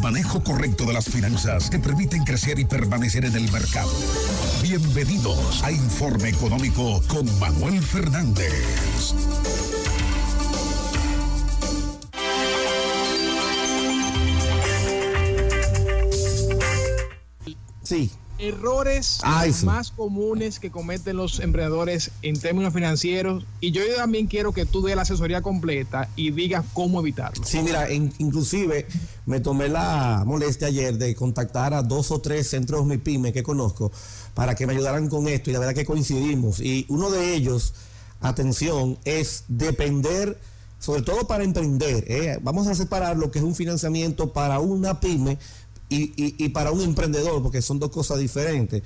manejo correcto de las finanzas que permiten crecer y permanecer en el mercado. Bienvenidos a Informe Económico con Manuel Fernández. Sí. Errores Ay, sí. más comunes que cometen los emprendedores en términos financieros. Y yo también quiero que tú des la asesoría completa y digas cómo evitarlo. Sí, mira, in- inclusive me tomé la molestia ayer de contactar a dos o tres centros MIPYME que conozco para que me ayudaran con esto y la verdad que coincidimos. Y uno de ellos, atención, es depender, sobre todo para emprender. ¿eh? Vamos a separar lo que es un financiamiento para una pyme y, y- y para un emprendedor, porque son dos cosas diferentes.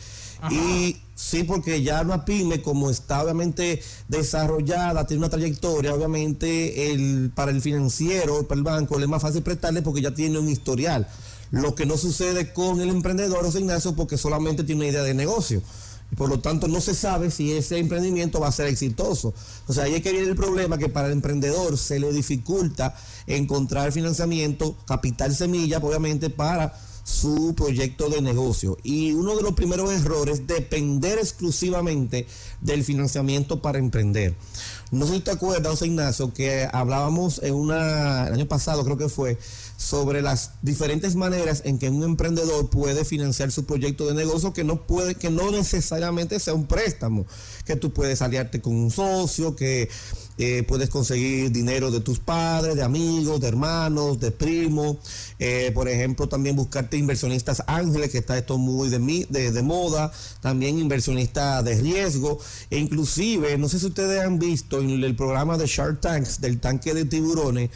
Y sí, porque ya una pyme, como está obviamente desarrollada, tiene una trayectoria, obviamente el, para el financiero, para el banco, le es más fácil prestarle porque ya tiene un historial. Lo que no sucede con el emprendedor, José Ignacio, porque solamente tiene una idea de negocio. Y por lo tanto no se sabe si ese emprendimiento va a ser exitoso. O sea, ahí es que viene el problema que para el emprendedor se le dificulta encontrar financiamiento, capital semilla, obviamente, para su proyecto de negocio. Y uno de los primeros errores, depender exclusivamente del financiamiento para emprender. No sé si te acuerdas, Ignacio, que hablábamos en una, el año pasado creo que fue, sobre las diferentes maneras en que un emprendedor puede financiar su proyecto de negocio que no puede, que no necesariamente sea un préstamo, que tú puedes aliarte con un socio, que eh, puedes conseguir dinero de tus padres, de amigos, de hermanos, de primos, eh, por ejemplo, también buscarte inversionistas ángeles, que está esto muy de, mi- de, de moda, también inversionistas de riesgo, e inclusive, no sé si ustedes han visto en el programa de Shark Tanks, del tanque de tiburones,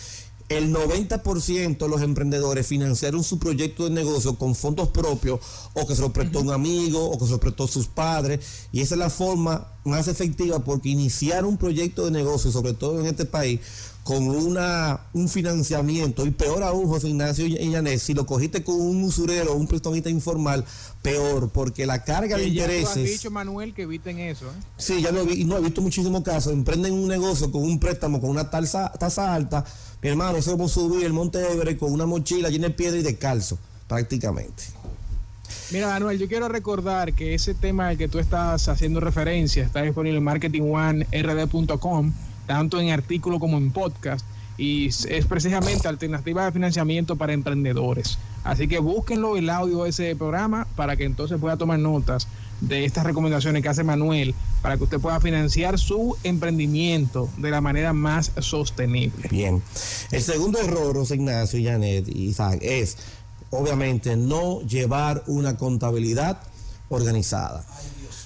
el 90% de los emprendedores financiaron su proyecto de negocio con fondos propios o que se lo prestó un amigo o que se lo prestó sus padres. Y esa es la forma más efectiva porque iniciar un proyecto de negocio, sobre todo en este país, con una, un financiamiento, y peor aún, José Ignacio Yanet, si lo cogiste con un usurero o un prestamista informal, peor, porque la carga de ya tú has intereses... dicho, Manuel, que eviten eso. ¿eh? Sí, ya lo vi, no he visto muchísimos casos. Emprenden un negocio con un préstamo con una tasa, tasa alta. Mi hermano, eso es como subir el Monte Everest con una mochila llena de piedra y descalzo, prácticamente. Mira, Manuel, yo quiero recordar que ese tema al que tú estás haciendo referencia está disponible en marketingonerd.com, tanto en artículo como en podcast, y es precisamente alternativa de financiamiento para emprendedores. Así que búsquenlo el audio de ese programa para que entonces pueda tomar notas de estas recomendaciones que hace Manuel para que usted pueda financiar su emprendimiento de la manera más sostenible. Bien. El segundo error, José Ignacio, Janet y Isaac, es obviamente no llevar una contabilidad organizada.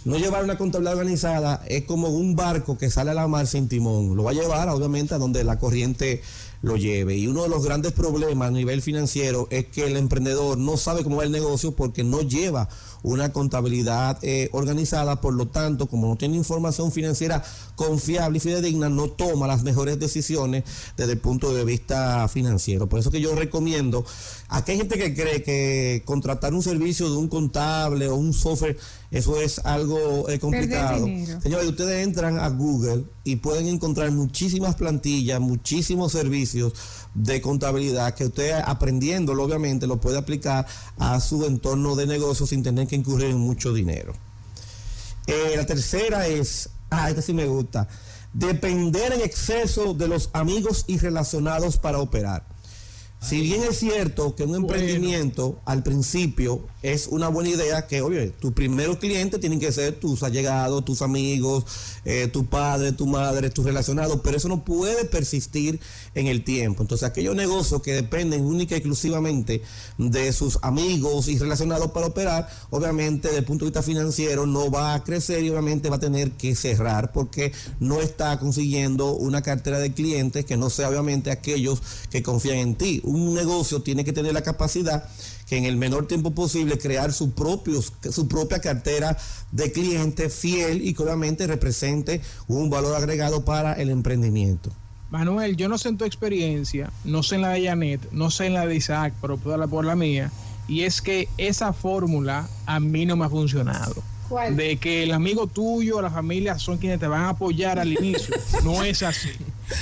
No llevar una contabilidad organizada es como un barco que sale a la mar sin timón. Lo va a llevar, obviamente, a donde la corriente lo lleve. Y uno de los grandes problemas a nivel financiero es que el emprendedor no sabe cómo va el negocio porque no lleva una contabilidad eh, organizada, por lo tanto, como no tiene información financiera confiable y fidedigna, no toma las mejores decisiones desde el punto de vista financiero. Por eso que yo recomiendo, aquí hay gente que cree que contratar un servicio de un contable o un software, eso es algo eh, complicado. Señores, ustedes entran a Google y pueden encontrar muchísimas plantillas, muchísimos servicios de contabilidad que usted aprendiéndolo, obviamente, lo puede aplicar a su entorno de negocio sin tener que incurrir en mucho dinero. Eh, la tercera es, ah, esta sí me gusta, depender en exceso de los amigos y relacionados para operar. Si bien es cierto que un emprendimiento al principio es una buena idea, que oye, tus primeros clientes tienen que ser tus allegados, tus amigos, eh, tu padre, tu madre, tus relacionados, pero eso no puede persistir en el tiempo. Entonces, aquellos negocios que dependen única y exclusivamente de sus amigos y relacionados para operar, obviamente, desde el punto de vista financiero, no va a crecer y obviamente va a tener que cerrar porque no está consiguiendo una cartera de clientes que no sea obviamente aquellos que confían en ti. Un negocio tiene que tener la capacidad que en el menor tiempo posible crear su, propios, su propia cartera de clientes fiel y que obviamente represente un valor agregado para el emprendimiento. Manuel, yo no sé en tu experiencia, no sé en la de Janet, no sé en la de Isaac, pero puedo hablar por la mía. Y es que esa fórmula a mí no me ha funcionado. ¿Cuál? De que el amigo tuyo, la familia son quienes te van a apoyar al inicio. No es así.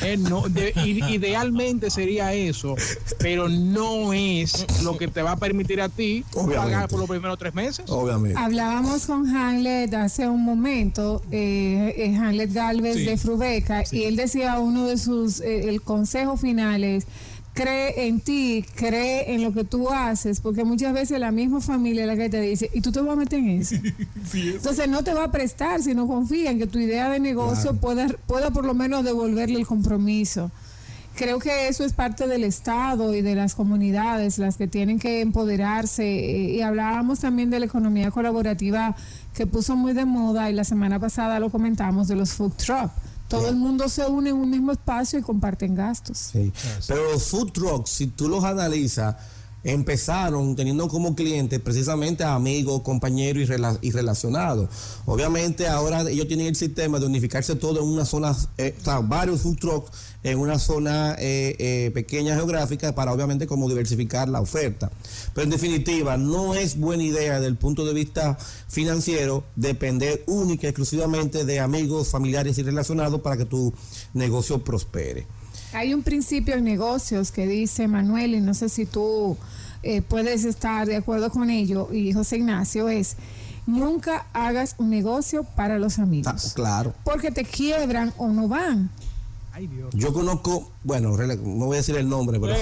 Eh, no, idealmente sería eso, pero no es lo que te va a permitir a ti pagar por los primeros tres meses. Obviamente. Hablábamos con Hanlet hace un momento, eh, Hanlet Galvez de Frubeca, y él decía uno de sus, eh, el consejo final es cree en ti, cree en lo que tú haces, porque muchas veces la misma familia es la que te dice, y tú te vas a meter en eso. Entonces no te va a prestar si no confía en que tu idea de negocio pueda, pueda por lo menos devolverle el compromiso. Creo que eso es parte del Estado y de las comunidades, las que tienen que empoderarse. Y hablábamos también de la economía colaborativa que puso muy de moda y la semana pasada lo comentamos de los food trucks todo el mundo se une en un mismo espacio y comparten gastos. Sí. Pero los food trucks, si tú los analizas, empezaron teniendo como clientes precisamente a amigos, compañeros y, relacionados. Obviamente ahora ellos tienen el sistema de unificarse todo en una zona, eh, o sea, varios food trucks en una zona eh, eh, pequeña geográfica para obviamente como diversificar la oferta. Pero en definitiva, no es buena idea desde el punto de vista financiero depender única y exclusivamente de amigos, familiares y relacionados para que tu negocio prospere. Hay un principio en negocios que dice Manuel, y no sé si tú eh, puedes estar de acuerdo con ello, y José Ignacio, es nunca hagas un negocio para los amigos. Ah, claro. Porque te quiebran o no van. Ay, Dios. Yo conozco, bueno, no voy a decir el nombre, pero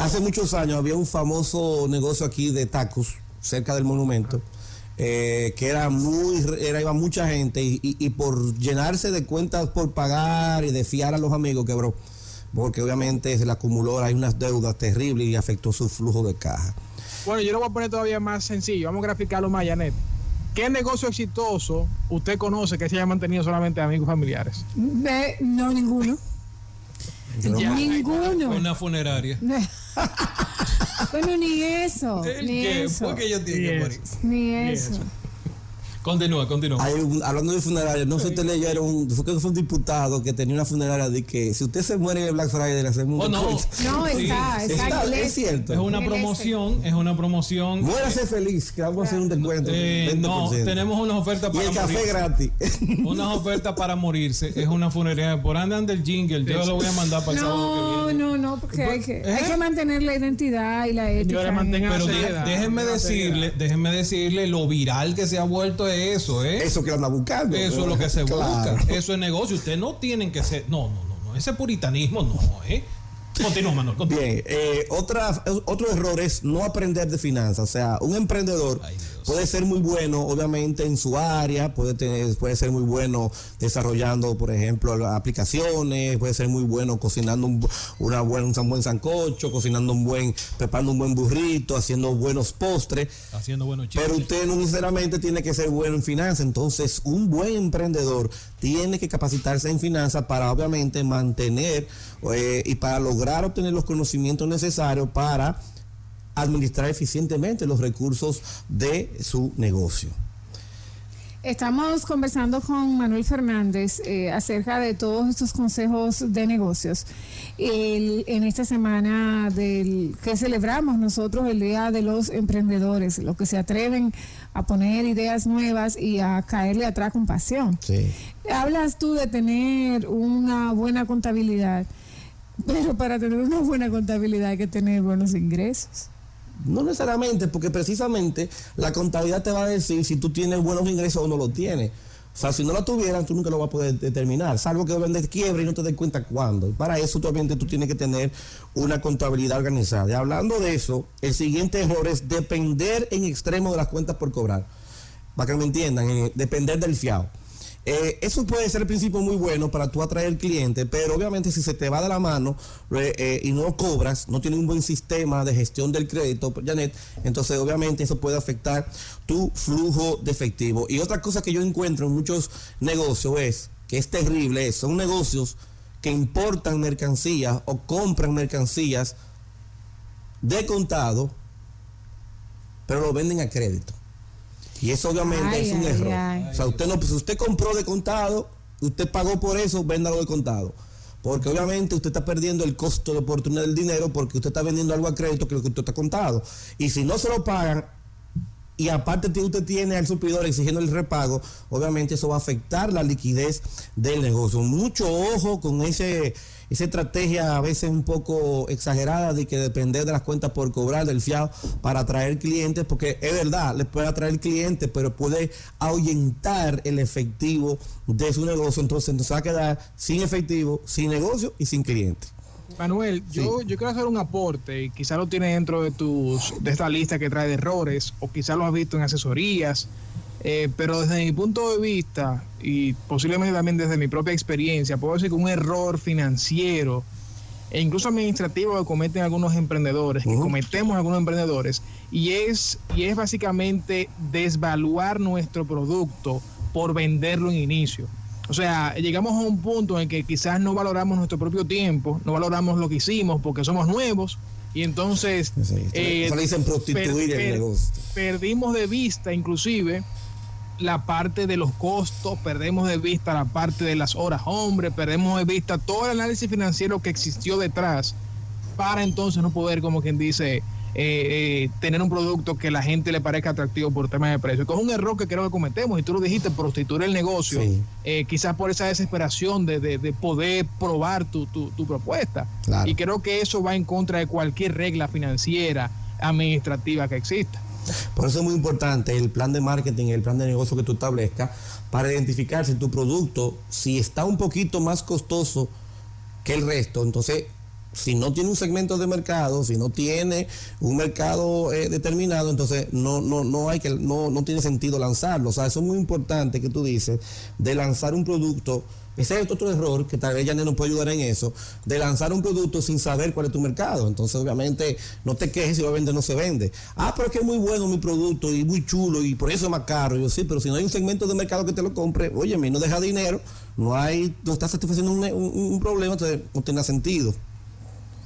hace muchos años había un famoso negocio aquí de tacos cerca del monumento. Eh, que era muy, era iba mucha gente y, por llenarse de cuentas por pagar y de fiar a los amigos quebró, porque obviamente se le acumuló, hay unas deudas terribles y afectó su flujo de caja. Bueno, yo lo voy a poner todavía más sencillo, vamos a graficarlo más, Janet. ¿Qué negocio exitoso usted conoce que se haya mantenido solamente amigos familiares? no, ninguno. Ninguno. Una funeraria. bueno, ni eso. Ni eso. ¿Por qué yo tengo que morir? Ni eso. Continúa, continúa. hablando de funeraria, no sé si usted leyeron, un, fue que fue un diputado que tenía una funeraria de que si usted se muere en el Black Friday le hacemos oh, no. no, está, está, es cierto. Es una promoción, es una promoción. Muérase feliz, que vamos a hacer un descuento. Eh, no, tenemos unas ofertas para y el café gratis. unas ofertas para morirse. Es una funeraria. Por andan del jingle, yo lo voy a mandar para el sábado que viene. No, no, porque hay que, hay que mantener la identidad y la ética. Pero déjenme decirle, déjenme decirle lo viral que se ha vuelto eso, ¿eh? Eso que anda buscando. Eso es lo que se busca. Eso es negocio. Ustedes no tienen que ser. No, no, no, no. Ese puritanismo no, ¿eh? Continúa, Manuel. Bien, eh, otra, otro error es no aprender de finanzas. O sea, un emprendedor puede ser muy bueno, obviamente, en su área, puede, tener, puede ser muy bueno desarrollando, por ejemplo, aplicaciones, puede ser muy bueno cocinando un, una buen, un buen sancocho, cocinando un buen, preparando un buen burrito, haciendo buenos postres. Haciendo buenos Pero usted no necesariamente tiene que ser bueno en finanzas. Entonces, un buen emprendedor tiene que capacitarse en finanzas para, obviamente, mantener eh, y para lograr obtener los conocimientos necesarios para administrar eficientemente los recursos de su negocio. Estamos conversando con Manuel Fernández eh, acerca de todos estos consejos de negocios. en esta semana del, que celebramos nosotros el Día de los Emprendedores, los que se atreven a poner ideas nuevas y a caerle atrás con pasión. Hablas tú de tener una buena contabilidad, pero para tener una buena contabilidad hay que tener buenos ingresos. No necesariamente, porque precisamente la contabilidad te va a decir si tú tienes buenos ingresos o no lo tienes. O sea, si no lo tuvieran, tú nunca lo vas a poder determinar, salvo que vendes quiebre y no te des cuenta cuándo. Para eso, obviamente, tú tienes que tener una contabilidad organizada. Y hablando de eso, el siguiente error es depender en extremo de las cuentas por cobrar. Para que me entiendan, depender del fiado. Eh, eso puede ser el principio muy bueno para tú atraer cliente, pero obviamente si se te va de la mano eh, y no cobras, no tienes un buen sistema de gestión del crédito, Janet, entonces obviamente eso puede afectar tu flujo de efectivo. Y otra cosa que yo encuentro en muchos negocios es, que es terrible, son negocios que importan mercancías o compran mercancías de contado, pero lo venden a crédito. Y eso obviamente es un error. O sea, usted no, pues usted compró de contado, usted pagó por eso, véndalo de contado. Porque obviamente usted está perdiendo el costo de oportunidad del dinero porque usted está vendiendo algo a crédito que lo que usted está contado. Y si no se lo pagan, y aparte usted tiene al suplidor exigiendo el repago, obviamente eso va a afectar la liquidez del negocio. Mucho ojo con ese esa estrategia a veces un poco exagerada de que depender de las cuentas por cobrar del fiado para atraer clientes, porque es verdad, le puede atraer clientes, pero puede ahuyentar el efectivo de su negocio, entonces nos va a quedar sin efectivo, sin negocio y sin clientes. Manuel, yo, yo quiero hacer un aporte, y quizá lo tienes dentro de tus de esta lista que trae de errores, o quizá lo has visto en asesorías, eh, pero desde mi punto de vista, y posiblemente también desde mi propia experiencia, puedo decir que un error financiero e incluso administrativo que cometen algunos emprendedores, que cometemos algunos emprendedores, y es, y es básicamente desvaluar nuestro producto por venderlo en inicio. O sea, llegamos a un punto en que quizás no valoramos nuestro propio tiempo, no valoramos lo que hicimos porque somos nuevos y entonces eh, dicen prostituir el negocio. perdimos de vista inclusive la parte de los costos, perdemos de vista la parte de las horas hombre, perdemos de vista todo el análisis financiero que existió detrás para entonces no poder, como quien dice, eh, eh, tener un producto que la gente le parezca atractivo por temas de precio. Que es un error que creo que cometemos, y tú lo dijiste, prostituir el negocio, eh, quizás por esa desesperación de, poder probar tu, propuesta. Y creo que eso va en contra de cualquier regla financiera, administrativa que exista. Por eso es muy importante el plan de marketing, el plan de negocio que tú establezcas para identificar si tu producto, si está un poquito más costoso que el resto, entonces si no tiene un segmento de mercado, si no tiene un mercado eh, determinado, entonces no, no, no hay que, no, no tiene sentido lanzarlo. O sea, eso es muy importante que tú dices, de lanzar un producto. Ese es otro error, que tal vez ya no puede ayudar en eso, de lanzar un producto sin saber cuál es tu mercado. Entonces, obviamente, no te quejes si va a vender o no se vende. Ah, pero es que es muy bueno mi producto y muy chulo y por eso es más caro. Yo sí, pero si no hay un segmento de mercado que te lo compre, oye, no deja dinero, no hay, no estás satisfaciendo un, un problema, entonces no tiene sentido.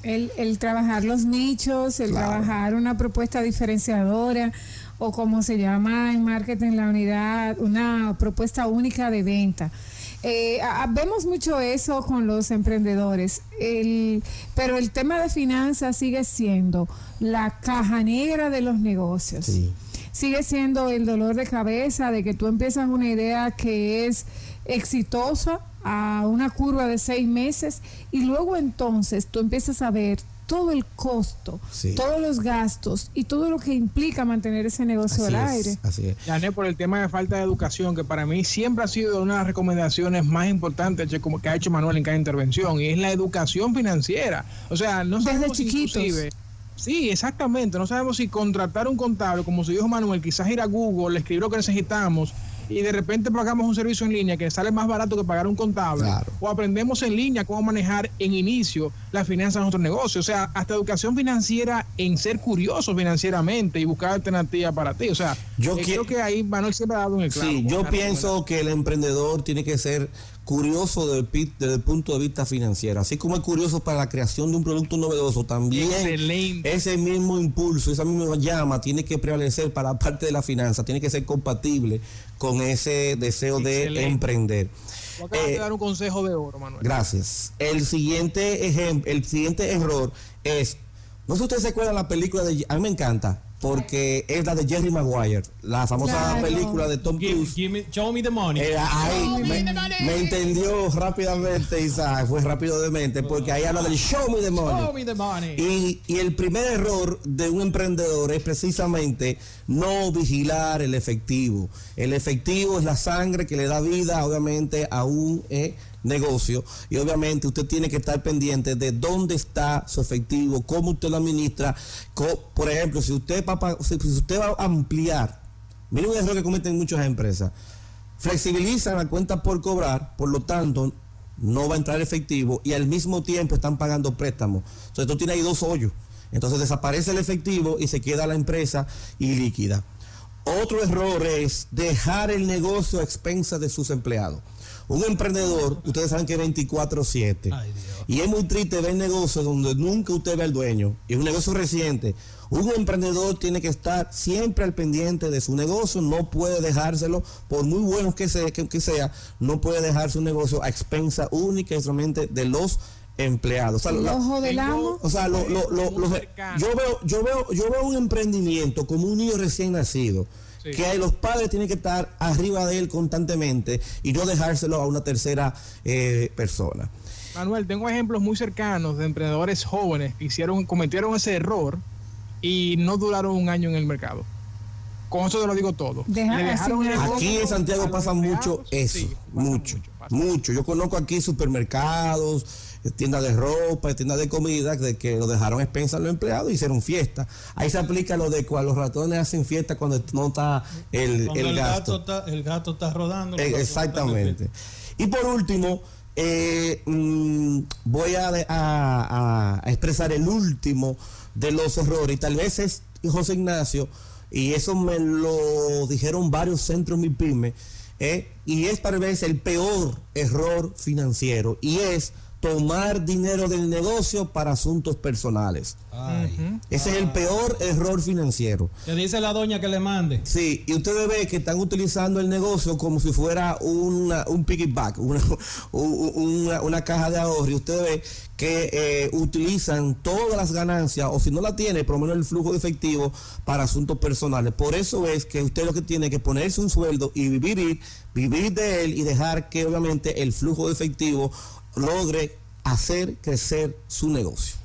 El, el trabajar los nichos, el trabajar una propuesta diferenciadora o como se llama en marketing la unidad, una propuesta única de venta. Eh, vemos mucho eso con los emprendedores, el, pero el tema de finanzas sigue siendo la caja negra de los negocios. Sigue siendo el dolor de cabeza de que tú empiezas una idea que es exitosa a una curva de seis meses y luego entonces tú empiezas a ver todo el costo, todos los gastos y todo lo que implica mantener ese negocio al aire. Así es. Yané, por el tema de falta de educación, que para mí siempre ha sido una de las recomendaciones más importantes que ha hecho Manuel en cada intervención, y es la educación financiera. O sea, no sabemos Desde chiquitos. Sí, exactamente. No sabemos si contratar un contable, como se dijo Manuel, quizás ir a Google, escribir lo que necesitamos y de repente pagamos un servicio en línea que sale más barato que pagar un contable, o aprendemos en línea cómo manejar en inicio las finanzas de nuestro negocio. O sea, hasta educación financiera en ser curioso financieramente y buscar alternativas para ti. O sea, yo eh, creo que ahí Manuel siempre ha dado un. Sí, yo pienso que el emprendedor tiene que ser curioso desde el, punto de vista financiero, así como es curioso para la creación de un producto novedoso, también ese mismo impulso, esa misma llama tiene que prevalecer para la parte de la finanza, tiene que ser compatible con ese deseo de emprender. Acabas eh, dar un consejo de oro, Manuel. Gracias. El siguiente ejemplo, el siguiente error es, no sé si ustedes se acuerdan la película de, a mí me encanta, porque es la de Jerry Maguire, la famosa película de Tom Cruise. show me the money. me, entendió rápidamente, Isaac, fue rápido de mente, porque ahí habla del show me the money. Y, y el primer error de un emprendedor es precisamente no vigilar el efectivo. El efectivo es la sangre que le da vida, obviamente, a un... Eh, negocio y obviamente usted tiene que estar pendiente de dónde está su efectivo, cómo usted lo administra. Por ejemplo, si usted, va a ampliar, mire un error que cometen muchas empresas, flexibilizan la cuenta por cobrar, por lo tanto no va a entrar efectivo y al mismo tiempo están pagando préstamos. Entonces tú tienes ahí dos hoyos. Entonces desaparece el efectivo y se queda la empresa ilíquida. Otro error es dejar el negocio a expensas de sus empleados. Un emprendedor, ustedes saben que es 24-7. Y es muy triste ver negocios donde nunca usted ve al dueño. Y es un negocio reciente. Un emprendedor tiene que estar siempre al pendiente de su negocio, no puede dejárselo, por muy bueno que sea, que, sea no puede dejar su negocio a expensa única y solamente de los empleados. O sea, ojo del amo. O sea, lo, lo, lo, yo veo, yo veo, yo veo un emprendimiento como un niño recién nacido. Que los padres tienen que estar arriba de él constantemente y no dejárselo a una tercera eh, persona. Manuel, tengo ejemplos muy cercanos de emprendedores jóvenes que hicieron, cometieron ese error y no duraron un año en el mercado. Con eso te lo digo todo. aquí en Santiago pasa mucho eso, mucho, mucho, Yo conozco aquí supermercados, tiendas de ropa, tiendas de comida, de que lo dejaron expensas los empleados y hicieron fiesta. Ahí se aplica lo de cuando los ratones hacen fiesta cuando no está el, el, gasto. el gato está rodando. Eh, exactamente. Y por último, eh, mm, voy a, a, expresar el último de los errores, y tal vez es José Ignacio, y eso me lo dijeron varios centros mi pyme, eh, y es tal vez el peor error financiero, y es tomar dinero del negocio para asuntos personales. Ese es el peor error financiero. Te dice la doña que le mande. Sí, y ustedes ven que están utilizando el negocio como si fuera una, un piggyback, una, una, caja de ahorro. Y ustedes ven que eh, utilizan todas las ganancias, o si no la tiene, por lo menos el flujo de efectivo para asuntos personales. Por eso es que usted lo que tiene que ponerse un sueldo y vivir, vivir de él y dejar que obviamente el flujo de efectivo logre hacer crecer su negocio.